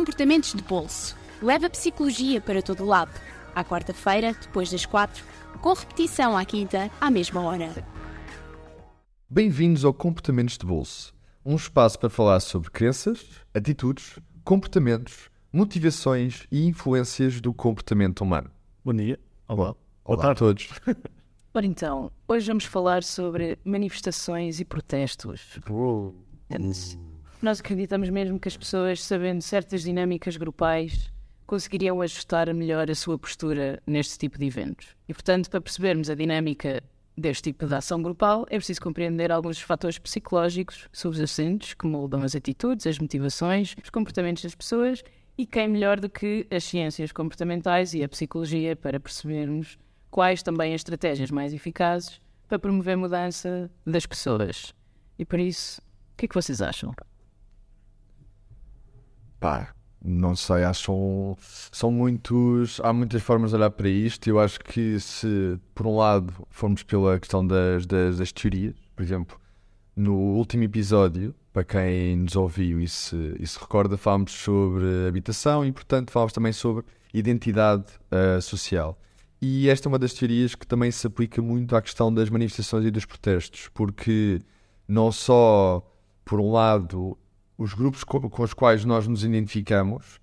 Comportamentos de Bolso. Leva a psicologia para todo lado. À quarta-feira, depois das quatro, com repetição à quinta, à mesma hora. Bem-vindos ao Comportamentos de Bolso, um espaço para falar sobre crenças, atitudes, comportamentos, motivações e influências do comportamento humano. Bom dia. Olá. Olá a todos. Ora então, hoje vamos falar sobre manifestações e protestos. Nós acreditamos mesmo que as pessoas, sabendo certas dinâmicas grupais, conseguiriam ajustar melhor a sua postura neste tipo de eventos. E, portanto, para percebermos a dinâmica deste tipo de ação grupal, é preciso compreender alguns fatores psicológicos subjacentes que moldam as atitudes, as motivações, os comportamentos das pessoas e quem melhor do que as ciências comportamentais e a psicologia para percebermos quais também as estratégias mais eficazes para promover mudança das pessoas. E por isso, o que é que vocês acham? Pá, não sei, acho são, são muitos. Há muitas formas de olhar para isto. Eu acho que se, por um lado, formos pela questão das, das, das teorias, por exemplo, no último episódio, para quem nos ouviu e se, e se recorda, falámos sobre habitação e, portanto, falámos também sobre identidade uh, social. E esta é uma das teorias que também se aplica muito à questão das manifestações e dos protestos, porque não só, por um lado, os grupos com, com os quais nós nos identificamos,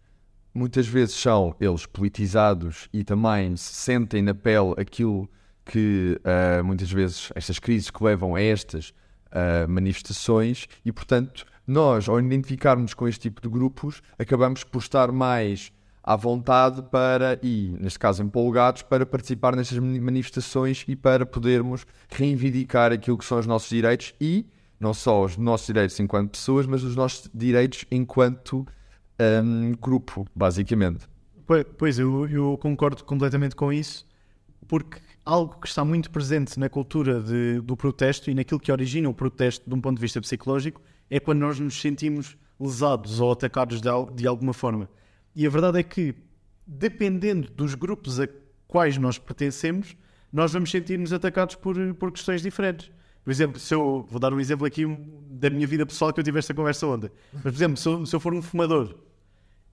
muitas vezes são eles politizados e também se sentem na pele aquilo que uh, muitas vezes estas crises que levam a estas uh, manifestações e, portanto, nós, ao identificarmos com este tipo de grupos, acabamos por estar mais à vontade para, e neste caso empolgados, para participar nestas manifestações e para podermos reivindicar aquilo que são os nossos direitos e não só os nossos direitos enquanto pessoas, mas os nossos direitos enquanto um, grupo, basicamente. Pois, eu, eu, concordo completamente com isso, porque algo que está muito presente na cultura de, do protesto e naquilo que origina o protesto de um ponto de vista psicológico é quando nós nos sentimos lesados ou atacados de, de alguma forma. E a verdade é que, dependendo dos grupos a quais nós pertencemos, nós vamos sentir-nos atacados por, por questões diferentes. Por exemplo, se eu vou dar um exemplo aqui da minha vida pessoal que eu tive esta conversa ontem. Mas, por exemplo, se eu, se eu for um fumador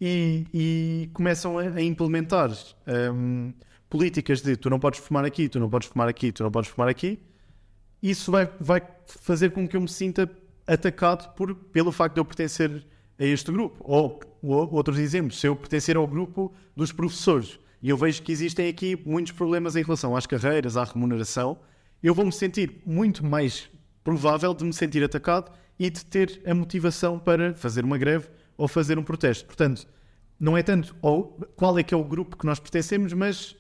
e, e começam a, a implementar um, políticas de tu não podes fumar aqui, tu não podes fumar aqui, tu não podes fumar aqui, isso vai, vai fazer com que eu me sinta atacado por, pelo facto de eu pertencer a este grupo. Ou, ou outros exemplos, se eu pertencer ao grupo dos professores e eu vejo que existem aqui muitos problemas em relação às carreiras, à remuneração, eu vou me sentir muito mais provável de me sentir atacado e de ter a motivação para fazer uma greve ou fazer um protesto. Portanto, não é tanto qual é que é o grupo que nós pertencemos, mas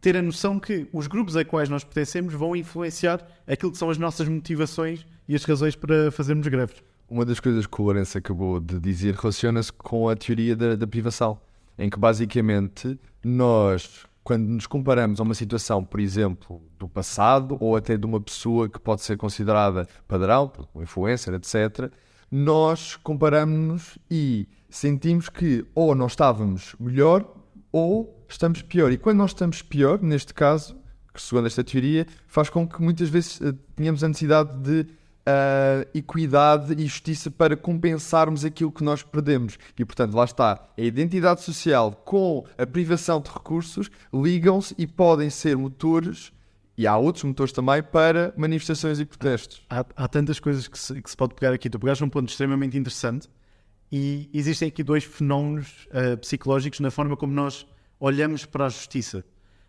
ter a noção que os grupos a quais nós pertencemos vão influenciar aquilo que são as nossas motivações e as razões para fazermos greves. Uma das coisas que o Lourenço acabou de dizer relaciona-se com a teoria da, da privação, em que basicamente nós quando nos comparamos a uma situação, por exemplo, do passado ou até de uma pessoa que pode ser considerada padrão, um influencer, etc., nós comparamos-nos e sentimos que ou nós estávamos melhor ou estamos pior. E quando nós estamos pior, neste caso, que segundo esta teoria, faz com que muitas vezes uh, tenhamos a necessidade de uh, equidade e justiça para compensarmos aquilo que nós perdemos. E, portanto, lá está. A identidade social com a privação de recursos ligam-se e podem ser motores e há outros motores também para manifestações e protestos. Há, há tantas coisas que se, que se, pode pegar aqui. Tu pegaste um ponto extremamente interessante e existem aqui dois fenómenos uh, psicológicos na forma como nós olhamos para a justiça. Ou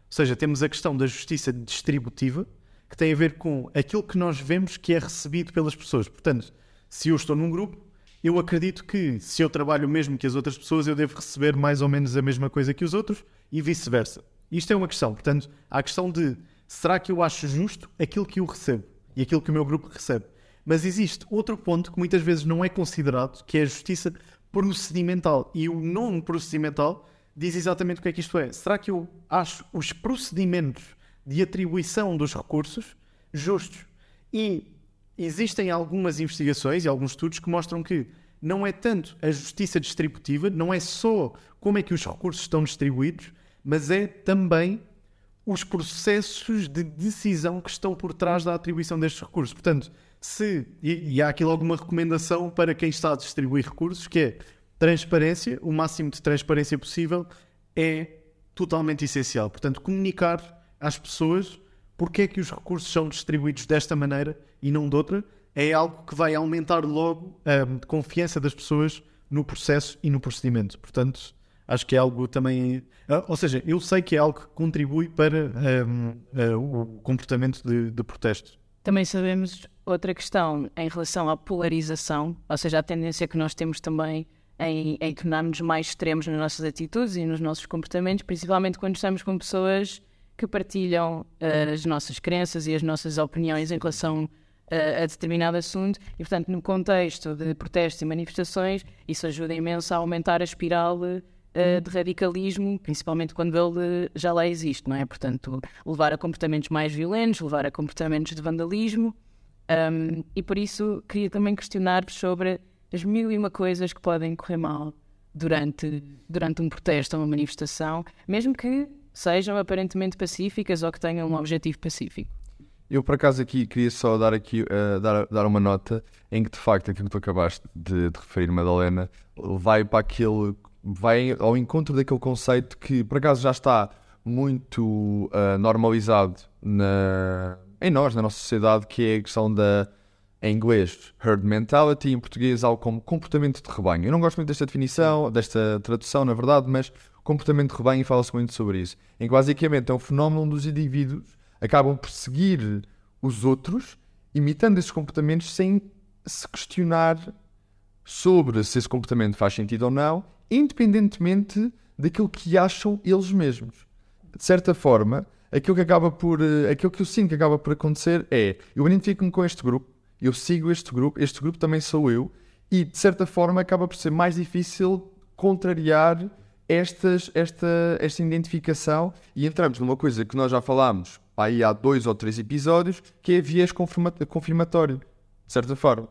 seja, temos a questão da justiça distributiva, que tem a ver com aquilo que nós vemos que é recebido pelas pessoas. Portanto, se eu estou num grupo, eu acredito que se eu trabalho mesmo que as outras pessoas, eu devo receber mais ou menos a mesma coisa que os outros e vice-versa. Isto é uma questão. Portanto, há a questão de será que eu acho justo aquilo que eu recebo e aquilo que o meu grupo recebe. Mas existe outro ponto que muitas vezes não é considerado, que é a justiça procedimental. E o nome procedimental diz exatamente o que é que isto é. Será que eu acho os procedimentos de atribuição dos recursos justos. E existem algumas investigações e alguns estudos que mostram que não é tanto a justiça distributiva, não é só como é que os recursos estão distribuídos, mas é também os processos de decisão que estão por trás da atribuição destes recursos. Portanto, se. E, e há aqui logo uma recomendação para quem está a distribuir recursos, que é transparência, o máximo de transparência possível, é totalmente essencial. Portanto, comunicar às pessoas porque é que os recursos são distribuídos desta maneira e não de outra, é algo que vai aumentar logo a confiança das pessoas no processo e no procedimento. Portanto, acho que é algo também. ah, Ou seja, eu sei que é algo que contribui para hum, ah, o comportamento de, de protesto. Também sabemos outra questão em relação à polarização, ou seja, a tendência que nós temos também em, em tornarmos mais extremos nas nossas atitudes e nos nossos comportamentos, principalmente quando estamos com pessoas que partilham eh, as nossas crenças e as nossas opiniões em relação eh, a determinado assunto e, portanto, no contexto de protestos e manifestações, isso ajuda imenso a aumentar a espiral eh, de radicalismo, principalmente quando ele já lá existe, não é? Portanto, levar a comportamentos mais violentos, levar a comportamentos de vandalismo. Um, e por isso queria também questionar-vos sobre as mil e uma coisas que podem correr mal durante, durante um protesto ou uma manifestação, mesmo que sejam aparentemente pacíficas ou que tenham um objetivo pacífico. Eu, por acaso, aqui queria só dar, aqui, eh, dar, dar uma nota em que, de facto, aquilo que tu acabaste de, de referir, Madalena, vai para aquele. vai ao encontro daquele conceito que, por acaso, já está muito ah, normalizado na, em nós, na nossa sociedade, que é a questão da. Em inglês, herd mentality, em português, algo como comportamento de rebanho. Eu não gosto muito desta definição, desta tradução, na verdade, mas comportamento de rebanho e fala-se muito sobre isso. Em que basicamente é um fenómeno onde os indivíduos acabam por seguir os outros, imitando esses comportamentos sem se questionar sobre se esse comportamento faz sentido ou não, independentemente daquilo que acham eles mesmos. De certa forma, aquilo que acaba por, eh, aquilo que eu sinto que acaba por acontecer é, eu identifico-me com este grupo, eu sigo este grupo, este grupo também sou eu, e de certa forma acaba por ser mais difícil contrariar estas, esta, esta identificação e entramos numa coisa que nós já falámos aí há dois ou três episódios, que é viés confirma- confirmatório, de certa forma.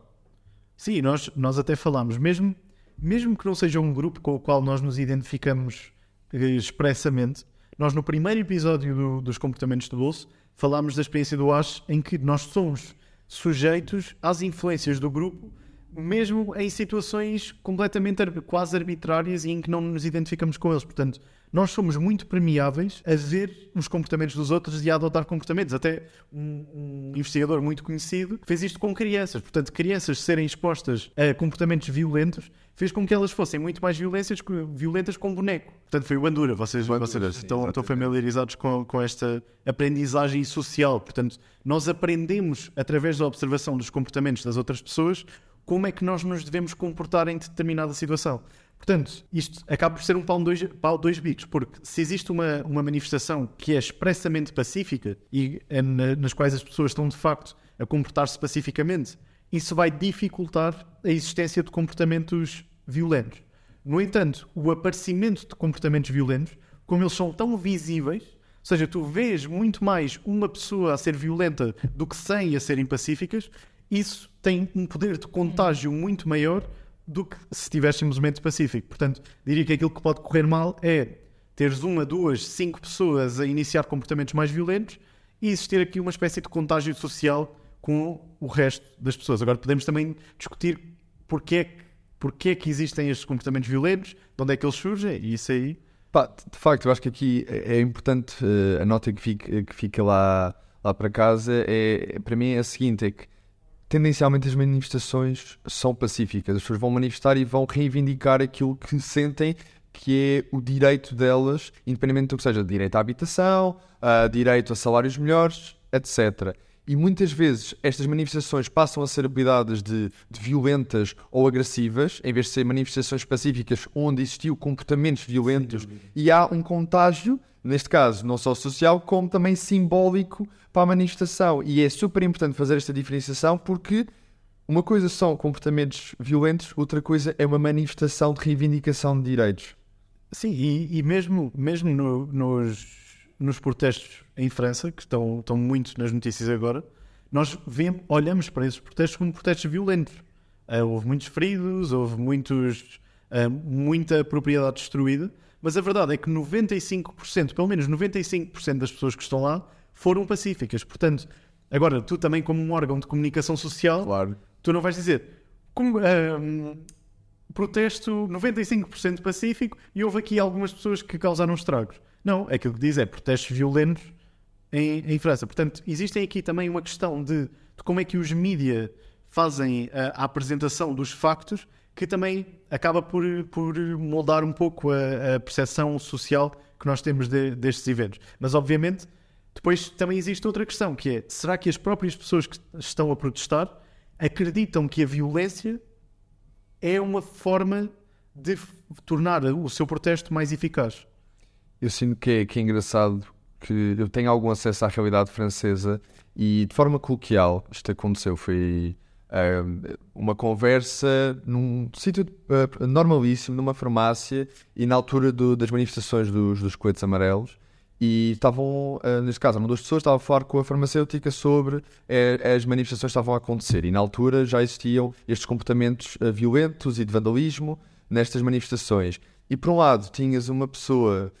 Sim, nós, nós até falámos, mesmo, mesmo que não seja um grupo com o qual nós nos identificamos eh, expressamente, nós no primeiro episódio do- dos comportamentos de bolso falámos da experiência do Ash em que nós somos sujeitos às influências do grupo, mesmo em situações completamente quase arbitrárias e em que não nos identificamos com eles. Portanto, nós somos muito permeáveis a ver os comportamentos dos outros e a adotar comportamentos. Até um, um investigador muito conhecido fez isto com crianças. Portanto, crianças serem expostas a comportamentos violentos fez com que elas fossem muito mais violentas, violentas com boneco. Portanto, foi o Andura. Vocês, vocês estão, estão familiarizados com, com esta aprendizagem social. Portanto, nós aprendemos através da observação dos comportamentos das outras pessoas como é que nós nos devemos comportar em determinada situação. Portanto, isto acaba por ser um pau de dois, pau dois bicos, porque se existe uma, uma manifestação que é expressamente pacífica e é na- nas quais as pessoas estão de facto a comportar-se pacificamente, isso vai dificultar a existência de comportamentos violentos. No entanto, o aparecimento de comportamentos violentos, como eles são tão visíveis, ou seja, tu vês muito mais uma pessoa a ser violenta do que 100 a serem pacíficas, isso tem um poder de contágio muito maior do que se tivéssemos mente pacífico. Portanto, diria que aquilo que pode correr mal é teres uma, duas, cinco pessoas a iniciar comportamentos mais violentos e existir aqui uma espécie de contágio social com o resto das pessoas. Agora, podemos também discutir porque é que, porque é que existem estes comportamentos violentos, de onde é que eles surgem, e isso aí Pá, de facto, eu acho que aqui é é importante eh, a nota que fica, que fica lá, lá para casa é, para mim é a seguinte, é que tendencialmente as manifestações são pacíficas, as pessoas vão manifestar e vão reivindicar aquilo que sentem que é o direito delas, independentemente do que seja, direito à habitação, ah, direito a salários melhores, etc. E muitas vezes estas manifestações passam a ser apelidadas de, de violentas ou agressivas, em vez de ser manifestações pacíficas onde existiu comportamentos violentos. e há um contágio, neste caso não só social, como também simbólico para a manifestação. E é super importante fazer esta diferenciação porque uma coisa são comportamentos violentos, outra coisa é uma manifestação de reivindicação de direitos. Sim, e, e mesmo, mesmo no- nos, nos protestos em França, que estão, estão muito nas notícias agora, nós vemos, olhamos para esses protestos como protestos violentos. Ah, houve muitos feridos, houve muitos, ah, muita propriedade destruída, mas a verdade é que 95%, pelo menos 95% das pessoas que estão lá foram pacíficas. Portanto, agora, tu também como um órgão de comunicação social, Claro. tu não vais dizer como, ahm, protesto 95% pacífico e houve aqui algumas pessoas que causaram estragos. Não, aquilo que diz é protestos violentos em, em França. Portanto, existem aqui também uma questão de, de como é que os mídia fazem a, a, apresentação dos factos que também acaba por, por moldar um pouco a, a percepção social que nós temos de, destes eventos. Mas, obviamente, depois também existe outra questão, que é, será que as próprias pessoas que estão a protestar acreditam que a violência é uma forma de tornar o seu protesto mais eficaz? Eu sinto que é, que é engraçado que eu tenho algum acesso à realidade francesa e de forma coloquial isto aconteceu. Foi uh, uma conversa num sítio uh, normalíssimo, numa farmácia e na altura do, das manifestações dos, dos coetes amarelos. E estavam, uh, neste caso, uma das pessoas estava a falar com a farmacêutica sobre as manifestações que estavam a acontecer. E na altura já existiam estes comportamentos violentos e de vandalismo nestas manifestações. E por um lado, tinhas uma pessoa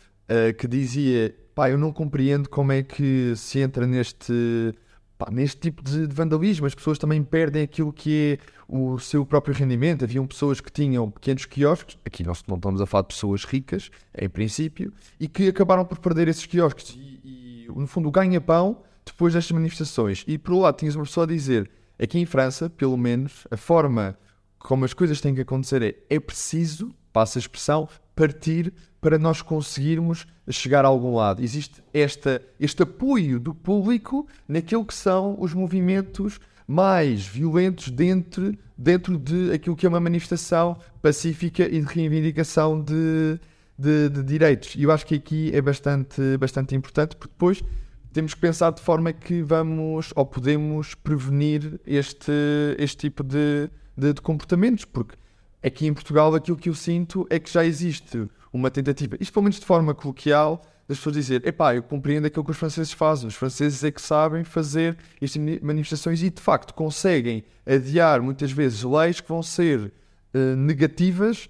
que dizia pá, eu não compreendo como é que se entra neste, pá, neste tipo de, de, vandalismo. As pessoas também perdem aquilo que é o seu próprio rendimento. Haviam pessoas que tinham pequenos quiosques, aqui nós não estamos a falar de pessoas ricas, em princípio, e que acabaram por perder esses quiosques. E, e no fundo, ganha-pão depois destas manifestações. E por um lado, tinhas uma pessoa a dizer, aqui em França, pelo menos, a forma como as coisas têm que acontecer é, é preciso, passa a expressão, partir para nós conseguirmos chegar a algum lado. Existe esta, este apoio do público naquilo que são os movimentos mais violentos dentro, dentro de aquilo que é uma manifestação pacífica e de reivindicação de, de, de direitos. E eu acho que aqui é bastante, bastante importante, porque depois temos que pensar de forma que vamos ou podemos prevenir este, este tipo de, de, de comportamentos, porque aqui em Portugal aquilo que eu sinto é que já existe uma tentativa, isto pelo menos de forma coloquial, das pessoas dizer, epá, eu compreendo aquilo que os franceses fazem, os franceses é que sabem fazer estas manifestações e de facto conseguem adiar muitas vezes leis que vão ser uh, negativas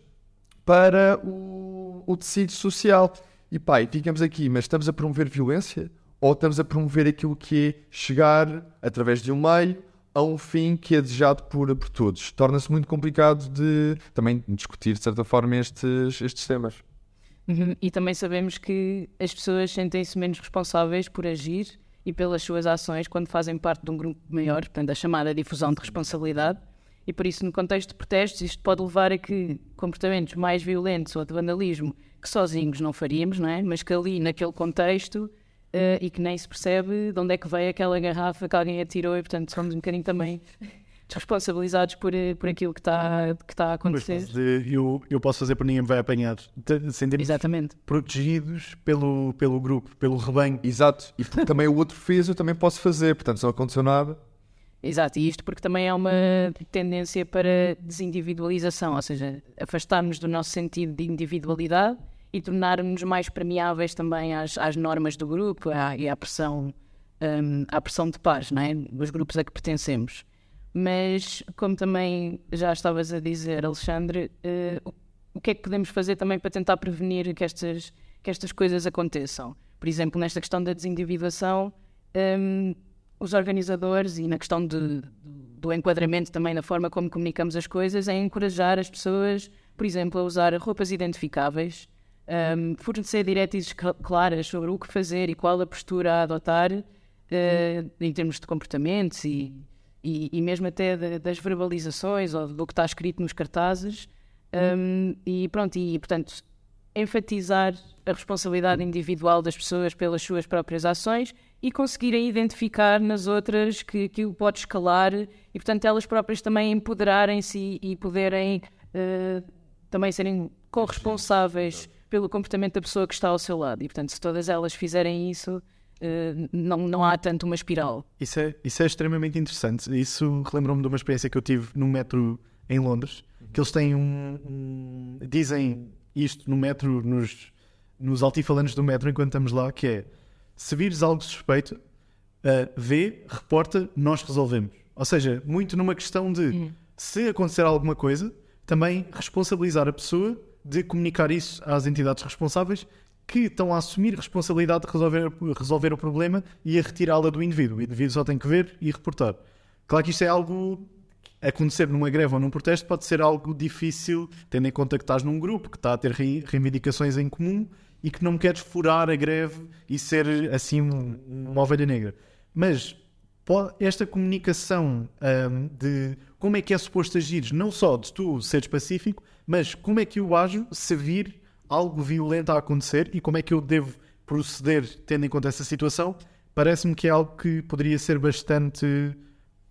para o, o, tecido social. E pá, e ficamos aqui, mas estamos a promover violência ou estamos a promover aquilo que é chegar através de um meio a um fim que é desejado por, por todos. Torna-se muito complicado de também discutir, de certa forma, estes, estes temas. Uhum. E também sabemos que as pessoas sentem-se menos responsáveis por agir e pelas suas ações quando fazem parte de um grupo maior, portanto, a chamada difusão de responsabilidade. E por isso, no contexto de protestos, isto pode levar a que comportamentos mais violentos ou de vandalismo que sozinhos não faríamos, não é? mas que ali, naquele contexto, uh, e que nem se percebe de onde é que veio aquela garrafa que alguém atirou, e portanto somos um bocadinho também responsabilizados por, eh, por aquilo que está que tá a acontecer. Eu, eu posso fazer por ninguém me vai apanhar. Sentirmos Exatamente. protegidos pelo, pelo grupo, pelo rebanho. Exato. E porque também o outro fez, eu também posso fazer. Portanto, se não aconteceu nada. Exato, e isto porque também é uma tendência para desindividualização, ou seja, afastarmos do nosso sentido de individualidade e tornar-nos mais permeáveis também às, às normas do grupo à, e à pressão, um, à pressão de paz, não é? dos grupos a que pertencemos. Mas, como também já estavas a dizer, Alexandre, uh, o que é que podemos fazer também para tentar prevenir que estas, que estas coisas aconteçam? Por exemplo, nesta questão da desindividuação, um, os organizadores e na questão de, do enquadramento também na forma como comunicamos as coisas, é encorajar as pessoas, por exemplo, a usar roupas identificáveis, um, fornecer diretrizes claras sobre o que fazer e qual a postura a adotar uh, em termos de comportamentos e e, e mesmo até de, das verbalizações ou do que está escrito nos cartazes. Um, e pronto, e portanto, enfatizar a responsabilidade individual das pessoas pelas suas próprias ações e conseguirem identificar nas outras que aquilo pode escalar e, portanto, elas próprias também empoderarem-se e, e poderem uh, também serem corresponsáveis pelo comportamento da pessoa que está ao seu lado. E, portanto, se todas elas fizerem isso, Uh, não, não há tanto uma espiral. Isso é, isso é extremamente interessante. Isso relembrou-me de uma experiência que eu tive no metro em Londres, que eles têm um, um dizem isto no metro, nos, nos altifalantes do metro, enquanto estamos lá, que é se vires algo suspeito, uh, vê, reporta, nós resolvemos. Ou seja, muito numa questão de uhum. se acontecer alguma coisa, também responsabilizar a pessoa de comunicar isso às entidades responsáveis que estão a assumir responsabilidade de resolver, resolver o problema e a retirá-la do indivíduo. O indivíduo só tem que ver e reportar. Claro que isto é algo acontecer numa greve ou num protesto pode ser algo difícil, tendo em conta que estás num grupo que está a ter reivindicações em comum e que não queres furar a greve e ser assim uma ovelha negra. Mas esta comunicação um, de como é que é suposto agir, não só de tu ser específico, mas como é que eu ajo se vir algo violento a acontecer e como é que eu devo proceder tendo em conta essa situação, parece-me que é algo que poderia ser bastante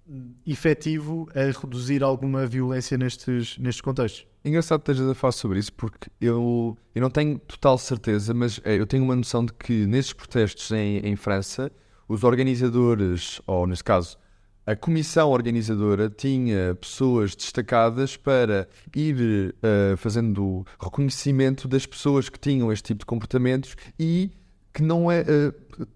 hum, efetivo a reduzir alguma violência nestes, nestes contextos. Engraçado que estejas a falar sobre isso porque eu, eu não tenho total certeza, mas é, eu tenho uma noção de que nesses protestos em, em França, os organizadores, ou neste caso, a comissão organizadora tinha pessoas destacadas para ir uh, fazendo reconhecimento das pessoas que tinham este tipo de comportamentos e que não é uh,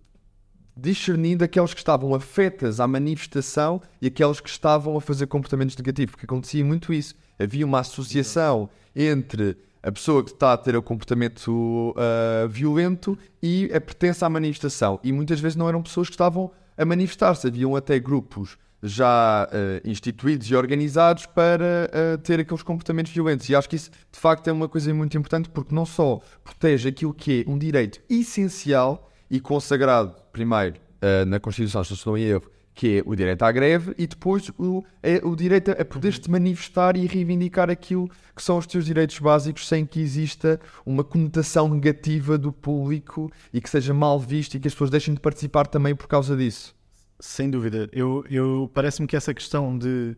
discernindo aqueles que estavam afetas à manifestação e aqueles que estavam a fazer comportamentos negativos, porque acontecia muito isso. Havia uma associação entre a pessoa que está a ter o comportamento uh, violento e a pertença à manifestação. E muitas vezes não eram pessoas que estavam a manifestar-se, haviam até grupos já uh, instituídos e organizados para uh, ter aqueles comportamentos violentos. E acho que isso, de facto, é uma coisa muito importante porque não só protege aquilo que é um direito essencial e consagrado, primeiro, uh, na Constituição, se não estou em erro, que é o direito à greve, e depois o, é o direito a poder-te manifestar e reivindicar aquilo que são os teus direitos básicos sem que exista uma conotação negativa do público e que seja mal visto e que as pessoas deixem de participar também por causa disso. Sem dúvida. Eu, eu Parece-me que essa questão de,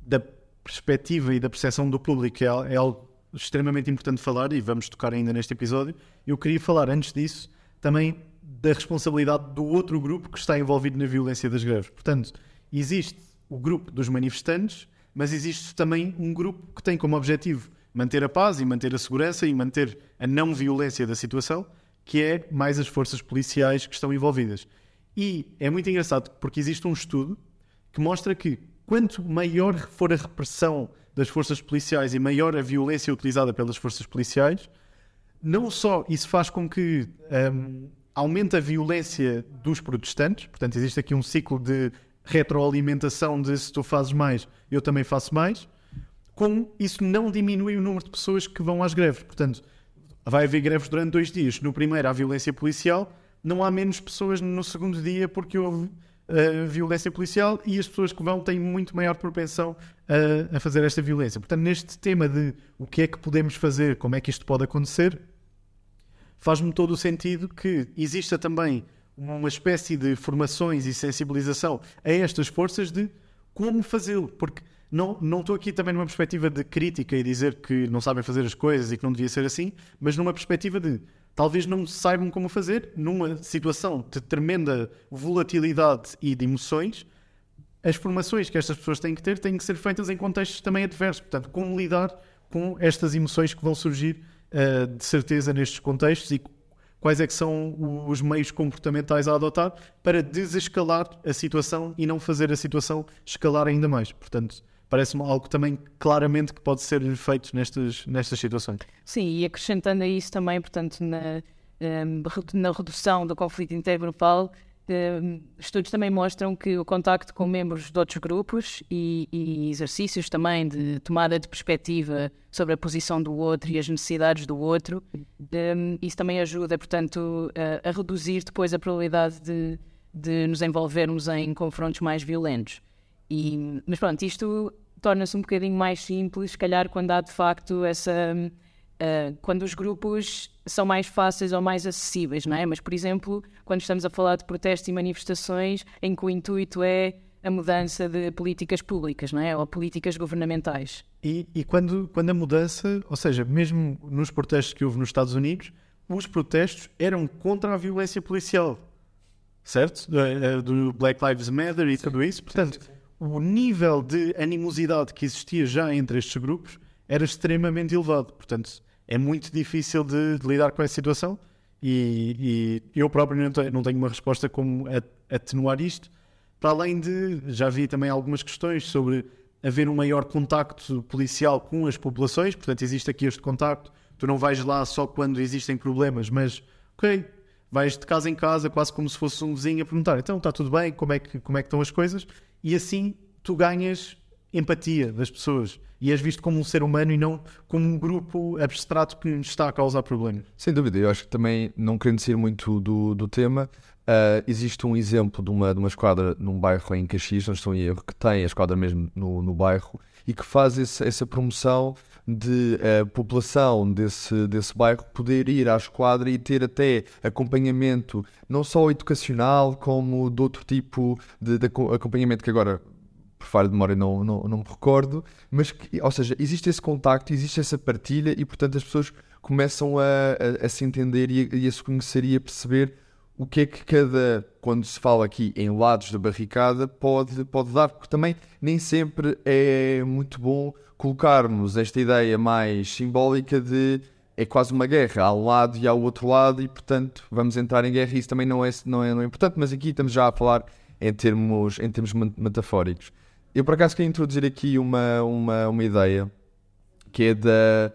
da perspectiva e da percepção do público é, é algo extremamente importante falar e vamos tocar ainda neste episódio. Eu queria falar, antes disso, também da responsabilidade do outro grupo que está envolvido na violência das greves. Portanto, existe o grupo dos manifestantes, mas existe também um grupo que tem como objetivo manter a paz e manter a segurança e manter a não violência da situação, que é mais as forças policiais que estão envolvidas. E é muito engraçado porque existe um estudo que mostra que quanto maior for a repressão das forças policiais e maior a violência utilizada pelas forças policiais, não só isso faz com que um, aumenta a violência dos protestantes, portanto, existe aqui um ciclo de retroalimentação de se tu fazes mais, eu também faço mais, como isso não diminui o número de pessoas que vão às greves. Portanto, vai haver greves durante dois dias. No primeiro há violência policial, não há menos pessoas no segundo dia porque houve uh, violência policial e as pessoas que vão têm muito maior propensão a, a fazer esta violência. Portanto, neste tema de o que é que podemos fazer, como é que isto pode acontecer, faz-me todo o sentido que exista também uma espécie de formações e sensibilização a estas forças de como fazê-lo, porque não, não estou aqui também numa perspectiva de crítica e dizer que não sabem fazer as coisas e que não devia ser assim, mas numa perspectiva de talvez não saibam como fazer numa situação de tremenda volatilidade e de emoções. As formações que estas pessoas têm que ter têm que ser feitas em contextos também adversos. Portanto, como lidar com estas emoções que vão surgir uh, de certeza nestes contextos e quais é que são os meios comportamentais a adotar para desescalar a situação e não fazer a situação escalar ainda mais. Portanto, parece-me algo também claramente que pode ser feito nestas, nestas situações. Sim, e acrescentando a isso também, portanto, na, ehm, na redução do conflito intergrupal, estudos também mostram que o contacto com membros de outros grupos e, e, exercícios também de tomada de perspectiva sobre a posição do outro e as necessidades do outro, um, isso também ajuda, portanto, a, a reduzir depois a probabilidade de, de, nos envolvermos em confrontos mais violentos. E, mas pronto, isto torna-se um bocadinho mais simples, se calhar, quando há de facto essa uh, quando os grupos são mais fáceis ou mais acessíveis, não é? Mas, por exemplo, quando estamos a falar de protestos e manifestações em que o intuito é a mudança de políticas públicas, não é? Ou políticas governamentais. E, e quando, quando a mudança, ou seja, mesmo nos protestos que houve nos Estados Unidos, os protestos eram contra a violência policial, certo? Do Black Lives Matter e sim, tudo isso. Portanto, sim, sim, o nível de animosidade que existia já entre estes grupos era extremamente elevado. Portanto, é muito difícil de, de lidar com essa situação e, e eu próprio não tenho, não tenho, uma resposta como atenuar isto. Para além de, já vi também algumas questões sobre haver um maior contacto policial com as populações, portanto existe aqui este contacto, tu não vais lá só quando existem problemas, mas ok, vais de casa em casa, quase como se fosse um vizinho a perguntar, então está tudo bem, como é que, como é que estão as coisas? E assim tu ganhas empatia das pessoas e és visto como um ser humano e não como um grupo abstrato que nos está a causar problemas. Sem dúvida, eu acho que também, não querendo ser muito do, do tema, uh, existe um exemplo de uma, de uma esquadra num bairro em Caxias, não estou em erro, que tem a esquadra mesmo no, no bairro e que faz esse, essa promoção de a uh, população desse, desse bairro poder ir à esquadra e ter até acompanhamento não só educacional como de outro tipo de, de acompanhamento que agora por falha de memória não, não, não me recordo, mas que, ou seja, existe esse contacto, existe essa partilha e portanto as pessoas começam a, a, a se entender e a, e a se conhecer e a perceber o que é que cada, quando se fala aqui em lados da barricada, pode, pode dar, porque também nem sempre é muito bom colocarmos esta ideia mais simbólica de é quase uma guerra, há um lado e há o outro lado, e portanto vamos entrar em guerra, isso também não é, não é, não é importante, mas aqui estamos já a falar em termos, em termos metafóricos. Eu por acaso queria introduzir aqui uma, uma, uma ideia que é da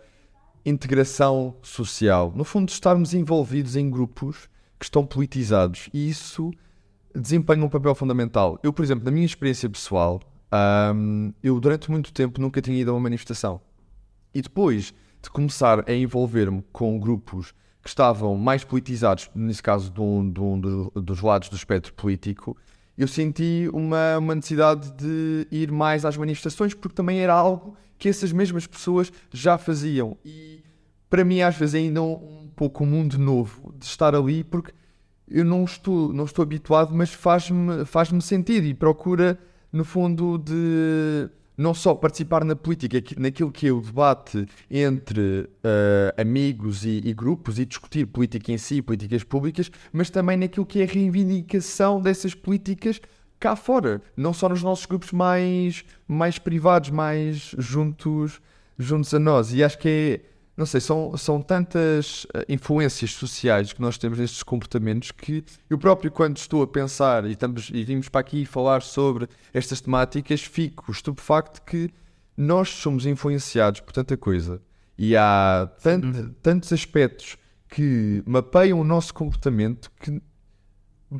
integração social. No fundo, estarmos envolvidos em grupos que estão politizados e isso desempenha um papel fundamental. Eu, por exemplo, na minha experiência pessoal, um, eu durante muito tempo nunca tinha ido a uma manifestação. E depois de começar a envolver-me com grupos que estavam mais politizados, nesse caso de um, de um dos lados do espectro político, eu senti uma, uma necessidade de ir mais às manifestações porque também era algo que essas mesmas pessoas já faziam. E para mim, às vezes, é ainda um pouco um mundo novo de estar ali porque eu não estou, não estou habituado, mas faz-me faz sentido e procura, no fundo, de não só participar na política, naquilo que é o debate entre uh, amigos e, e, grupos e discutir política em si, políticas públicas, mas também naquilo que é a reivindicação dessas políticas cá fora, não só nos nossos grupos mais, mais privados, mais juntos, juntos a nós. E acho que é não sei, são, são tantas uh, influências sociais que nós temos nestes comportamentos que eu próprio, quando estou a pensar e, estamos, e vimos para aqui falar sobre estas temáticas, fico estupefacto que nós somos influenciados por tanta coisa e há tant, tantos aspectos que mapeiam o nosso comportamento que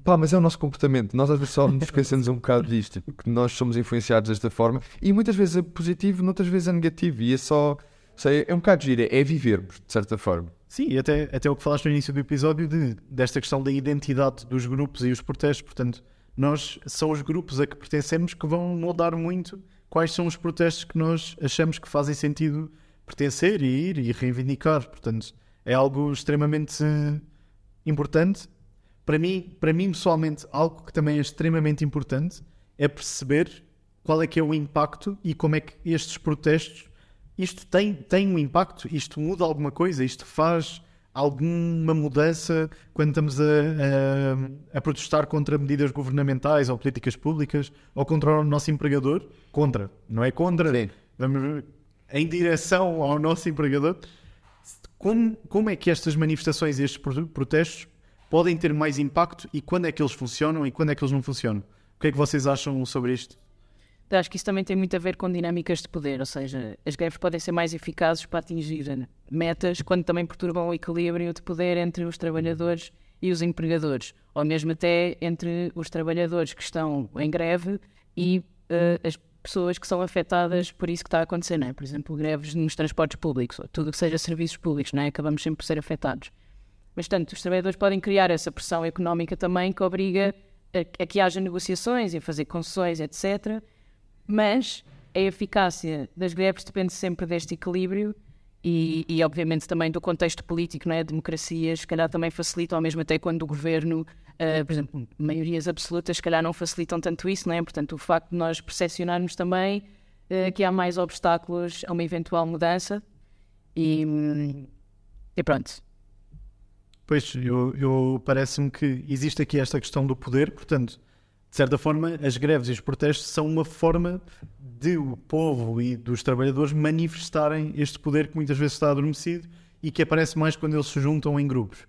Pá, mas é o nosso comportamento. Nós às vezes só nos esquecemos um bocado disto, que nós somos influenciados desta forma e muitas vezes é positivo, noutras vezes é negativo. E é só sei, é um bocado gira, é vivermos, de certa forma. Sim, até, até o que falaste no início do episódio de, desta questão da identidade dos grupos e os protestos. Portanto, nós são os grupos a que pertencemos que vão moldar muito quais são os protestos que nós achamos que fazem sentido pertencer e ir e reivindicar. Portanto, é algo extremamente importante. Para mim, para mim, pessoalmente, algo que também é extremamente importante é perceber qual é que é o impacto e como é que estes protestos isto tem, tem um impacto, isto muda alguma coisa, isto faz alguma mudança quando estamos a, a, a, protestar contra medidas governamentais ou políticas públicas ou contra o nosso empregador? Contra, não é contra. Sim. Vamos em direção ao nosso empregador. Como, como é que estas manifestações estes protestos podem ter mais impacto e quando é que eles funcionam e quando é que eles não funcionam? O que é que vocês acham sobre isto? Então, acho que isso também tem muito a ver com dinâmicas de poder, ou seja, as greves podem ser mais eficazes para atingir metas quando também perturbam o equilíbrio de poder entre os trabalhadores e os empregadores, ou mesmo até entre os trabalhadores que estão em greve e uh, as pessoas que são afetadas por isso que está a acontecer, não é? Por exemplo, greves nos transportes públicos, ou tudo que seja serviços públicos, não é? Acabamos sempre por ser afetados. Mas, tanto, os trabalhadores podem criar essa pressão económica também que obriga a, a que haja negociações e a fazer concessões, etc., mas a eficácia das greves depende sempre deste equilíbrio e, e, obviamente também do contexto político, não é? Democracias, se calhar também facilitam, mesmo até quando o governo, uh, por exemplo, maiorias absolutas, se calhar não facilitam tanto isso, não é? Portanto, o facto de nós percepcionarmos também uh, que há mais obstáculos a uma eventual mudança e, e pronto. Pois, eu, eu parece-me que existe aqui esta questão do poder, portanto, de certa forma, as greves e os protestos são uma forma de o povo e dos trabalhadores manifestarem este poder que muitas vezes está adormecido e que aparece mais quando eles se juntam em grupos.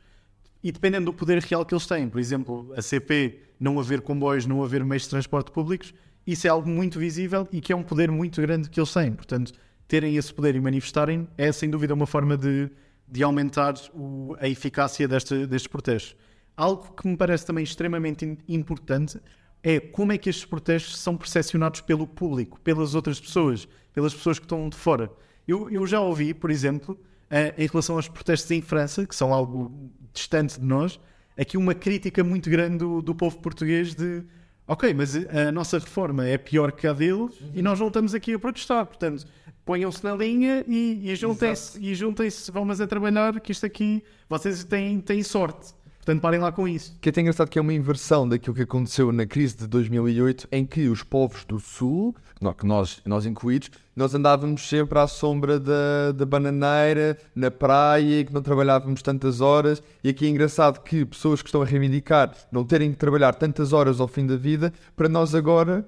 E dependendo do poder real que eles têm, por exemplo, a CP não haver comboios, não haver meios de transporte públicos, isso é algo muito visível e que é um poder muito grande que eles têm. Portanto, terem esse poder e manifestarem é sem dúvida uma forma de, de aumentar o, a eficácia deste, destes protestos. Algo que me parece também extremamente importante é como é que estes protestos são percepcionados pelo público, pelas outras pessoas, pelas pessoas que estão de fora. Eu, eu já ouvi, por exemplo, eh, em relação aos protestos em França, que são algo distante de nós, aqui uma crítica muito grande do, do povo português de ok, mas a nossa reforma é pior que a deles e nós não estamos aqui a protestar. Portanto, ponham-se na linha e, e juntem-se, e juntem-se, vamos a trabalhar, que isto aqui, vocês têm, têm sorte. Portanto, parem lá com isso. Que é até engraçado que é uma inversão daquilo que aconteceu na crise de 2008, em que os povos do Sul, que nós, nós incluídos, nós andávamos sempre à sombra da, da bananeira, na praia, que não trabalhávamos tantas horas. E aqui é engraçado que pessoas que estão a reivindicar não terem que trabalhar tantas horas ao fim da vida, para nós agora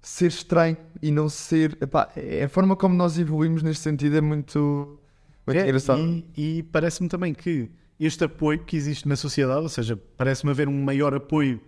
ser estranho e não ser. Epá, é a forma como nós evoluímos neste sentido é muito, muito É, engraçado. E, e parece-me também que este apoio que existe na sociedade, ou seja, parece-me haver um maior apoio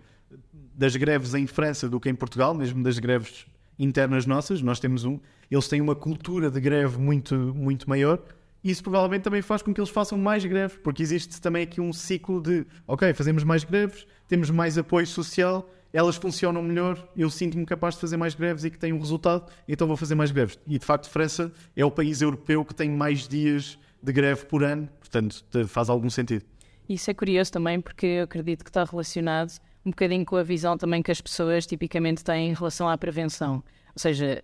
das greves em França do que em Portugal, mesmo das greves internas nossas. Nós temos um, eles têm uma cultura de greve muito, muito maior. Isso provavelmente também faz com que eles façam mais greves, porque existe também aqui um ciclo de, ok, fazemos mais greves, temos mais apoio social, elas funcionam melhor, eu sinto-me capaz de fazer mais greves e que tem um resultado, então vou fazer mais greves. E de facto, França é o país europeu que tem mais dias de greve por ano, portanto, faz algum sentido. Isso é curioso também porque eu acredito que está relacionado um bocadinho com a visão também que as pessoas tipicamente têm em relação à prevenção. Ou seja,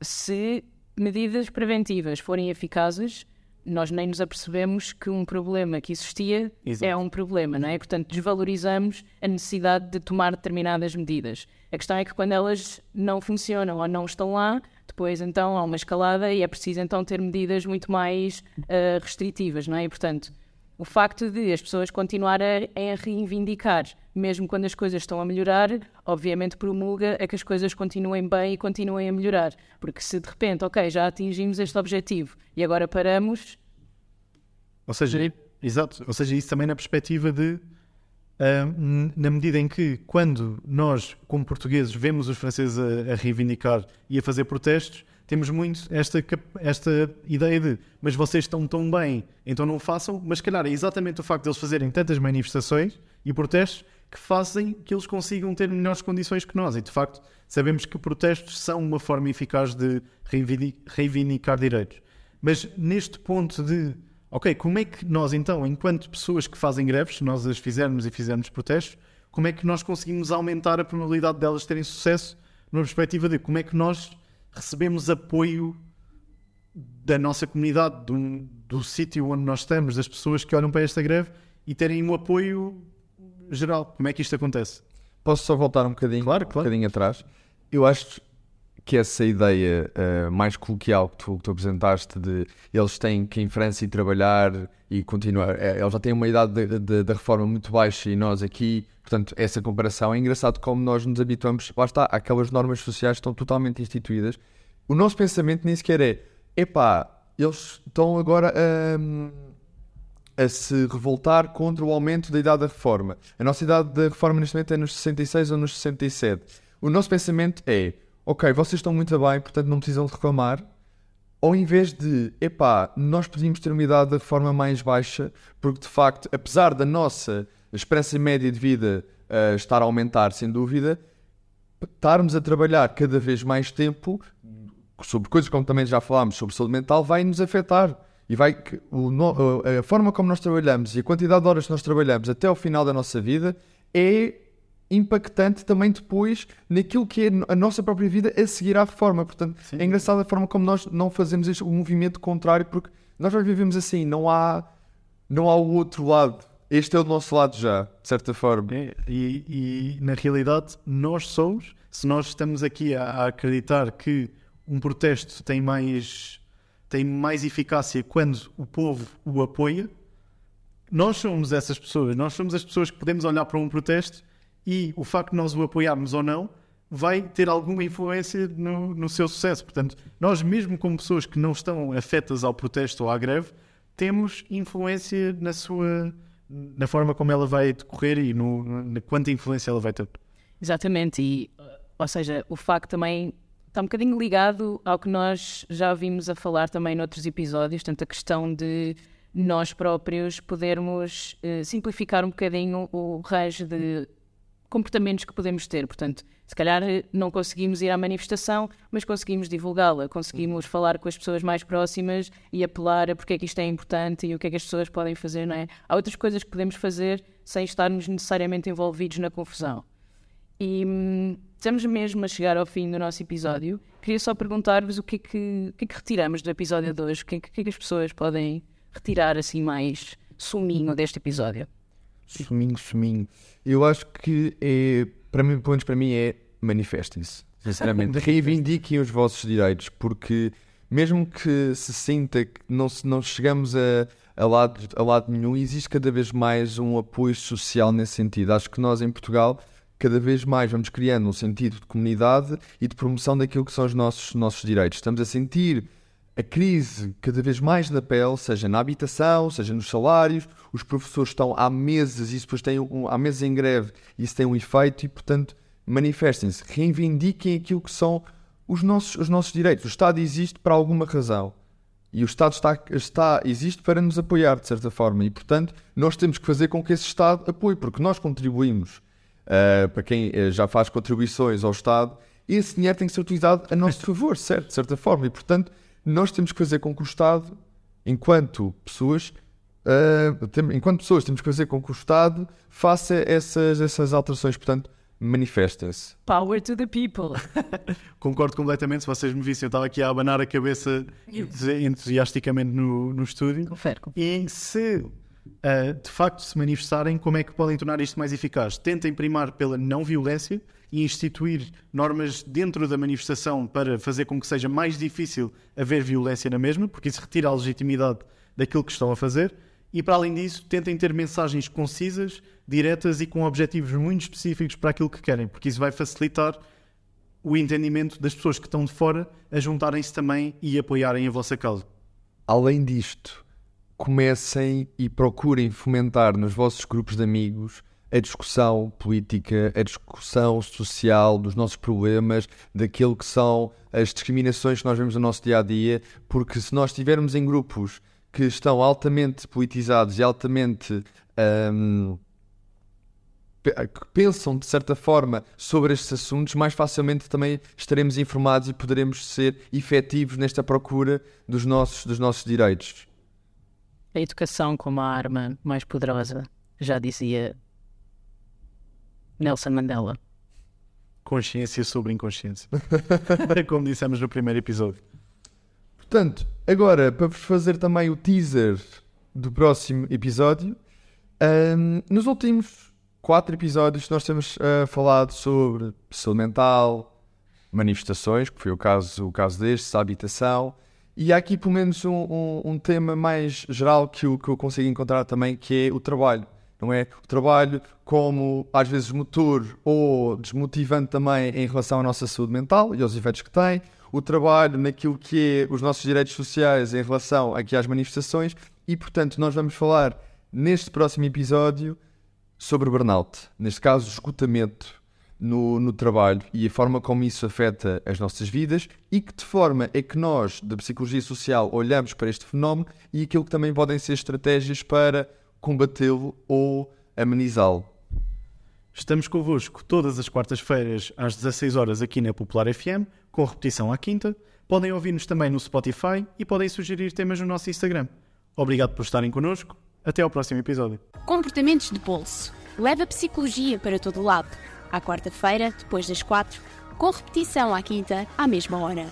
se medidas preventivas forem eficazes, nós nem nos apercebemos que um problema que existia Exato. é um problema, não é? Portanto, desvalorizamos a necessidade de tomar determinadas medidas. A questão é que quando elas não funcionam ou não estão lá, depois então há uma escalada e é preciso então ter medidas muito mais ah, restritivas, não é? E, portanto, o facto de as pessoas continuarem a, a reivindicar, mesmo quando as coisas estão a melhorar, obviamente promulga a que as coisas continuem bem e continuem a melhorar. Porque se de repente, ok, já atingimos este objetivo e agora paramos, Ou seja, exato, ou seja, isso também na perspectiva de n- na medida em que quando nós, como portugueses, vemos os franceses a, a reivindicar e a fazer protestos, temos muito esta, esta ideia de mas vocês estão tão bem, então não façam, mas calhar é exatamente o facto de eles fazerem tantas manifestações e protestos que fazem que eles consigam ter melhores condições que nós. E de facto sabemos que protestos são uma forma eficaz de reivindi- reivindicar direitos. Mas neste ponto de, ok, como é que nós então, enquanto pessoas que fazem greves, se nós as fizermos e fizermos protestos, como é que nós conseguimos aumentar a probabilidade delas terem sucesso numa perspectiva de como é que nós recebemos apoio da nossa comunidade, do, do sítio onde nós estamos, das pessoas que olham para esta greve e terem um apoio geral. Como é que isto acontece? Posso só voltar um bocadinho, Claro, um claro. bocadinho atrás? Eu acho que essa ideia eh, mais coloquial que tu, que tu apresentaste de eles têm que ir em França e trabalhar e continuar, eh, eles já têm uma idade de- de- da reforma muito baixa e nós aqui, portanto, essa comparação é engraçado como nós nos habituamos, lá está, aquelas normas sociais estão totalmente instituídas. O nosso pensamento nem sequer é, epá, eles estão agora a a se revoltar contra o aumento da idade da reforma. A nossa idade da reforma neste momento é nos 66 ou nos 67. O nosso pensamento é, ok, vocês estão muito bem, portanto não precisam reclamar, ou em vez de, epá, nós podíamos ter uma idade da reforma mais baixa, porque de facto, apesar da nossa esperança média de vida ah, estar a aumentar, sem dúvida, estarmos a trabalhar cada vez mais tempo sobre coisas como também já falámos sobre saúde mental vai nos afetar. E vai que o no- a forma como nós trabalhamos e a quantidade de horas que nós trabalhamos até ao final da nossa vida é impactante também depois naquilo que é a nossa própria vida a seguir à reforma. Portanto, é engraçado a forma como nós não fazemos este, o movimento contrário, porque nós já vivemos assim, não há, não há o outro lado. Este é o nosso lado já, de certa forma. É, e, e, na realidade nós somos, se nós estamos aqui a, a acreditar que um protesto tem mais, tem mais eficácia quando o povo o apoia, nós somos essas pessoas, nós somos as pessoas que podemos olhar para um protesto e o facto de nós o apoiarmos ou não vai ter alguma influência no, no seu sucesso. Portanto, nós mesmo como pessoas que não estão afetas ao protesto ou à greve, temos influência na sua na forma como ela vai decorrer e no, na quanta influência ela vai ter. Exatamente, e, uh, ou seja, o facto também está um bocadinho ligado ao que nós já vimos a falar também noutros episódios, tanto a questão de nós próprios podermos eh, simplificar um bocadinho o range de comportamentos que podemos ter. Portanto, se calhar eh, não conseguimos ir à manifestação, mas conseguimos divulgá-la, conseguimos falar com as pessoas mais próximas e apelar a porque é que isto é importante e o que é que as pessoas podem fazer, não é? Há outras coisas que podemos fazer sem estarmos necessariamente envolvidos na confusão. E hum, estamos mesmo a chegar ao fim do nosso episódio. Queria só perguntar-vos o que é que, que, é que retiramos do episódio de hoje, o que é que, o que, é que as pessoas podem retirar assim mais suminho deste episódio. Suminho, suminho. Eu acho que é, para mim, pelo menos para mim, é manifestem-se. Sinceramente, reivindiquem os vossos direitos, porque mesmo que se sinta que não, não chegamos a, a, lado, a lado nenhum, existe cada vez mais um apoio social nesse sentido. Acho que nós em Portugal cada vez mais vamos criando um sentido de comunidade e de promoção daquilo que são os nossos, nossos direitos. Estamos a sentir a crise cada vez mais na pele, seja na habitação, seja nos salários. Os professores estão há meses, e depois tem um, há meses em greve, e isso tem um efeito, e portanto manifestem-se, reivindiquem aquilo que são os nossos, os nossos direitos. O Estado existe para alguma razão. E o Estado está, está, existe para nos apoiar, de certa forma. E, portanto, nós temos que fazer com que esse Estado apoie, porque nós contribuímos. Uh, para quem uh, já faz contribuições ao Estado, esse dinheiro tem que ser utilizado a nosso favor, certo? De certa forma. E, portanto, nós temos que fazer com que o Estado, enquanto pessoas, uh, tem, enquanto pessoas, temos que fazer com que o Estado faça essas, essas alterações. Portanto, manifestem-se. Power to the people. Concordo completamente. Se vocês me vissem, eu estava aqui a abanar a cabeça entusiasticamente no, no estúdio. Confere. E se uh, de facto se manifestarem, como é que podem tornar isto mais eficaz? Tentem primar pela não violência e instituir normas dentro da manifestação para fazer com que seja mais difícil haver violência na mesma, porque isso retira a legitimidade daquilo que estão a fazer. E para além disso, tentem ter mensagens concisas, diretas e com objetivos muito específicos para aquilo que querem, porque isso vai facilitar o entendimento das pessoas que estão de fora a juntarem-se também e apoiarem a vossa causa. Além disto, comecem e procurem fomentar nos vossos grupos de amigos a discussão política, a discussão social dos nossos problemas, daquilo que são as discriminações que nós vemos no nosso dia a dia, porque se nós estivermos em grupos que estão altamente politizados e altamente. Um, que pensam de certa forma sobre estes assuntos, mais facilmente também estaremos informados e poderemos ser efetivos nesta procura dos nossos, dos nossos direitos. A educação como a arma mais poderosa, já dizia Nelson Mandela. Consciência sobre inconsciência. Como dissemos no primeiro episódio. Portanto, agora, para vos fazer também o teaser do próximo episódio, um, nos últimos quatro episódios nós temos uh, falado sobre saúde mental, manifestações, que foi o caso, o caso deste, habitação, e há aqui pelo menos um, um, um tema mais geral que eu, que eu consigo encontrar também, que é o trabalho não é? O trabalho como, às vezes, motor ou desmotivante também em relação à nossa saúde mental e aos efeitos que tem. O trabalho naquilo que é os nossos direitos sociais em relação aqui às manifestações. E, portanto, nós vamos falar neste próximo episódio sobre burnout. Neste caso, esgotamento no, no trabalho e a forma como isso afeta as nossas vidas e que de forma é que nós, da psicologia social, olhamos para este fenómeno e aquilo que também podem ser estratégias para combatê-lo ou amenizá-lo. Estamos convosco todas as quartas-feiras às 16 horas aqui na Popular FM, com repetição à quinta. Podem ouvir-nos também no Spotify e podem sugerir temas no nosso Instagram. Obrigado por estarem connosco. Até ao próximo episódio. Comportamentos de bolso. Leva a psicologia para todo lado. À quarta-feira, depois das quatro, com repetição à quinta, à mesma hora.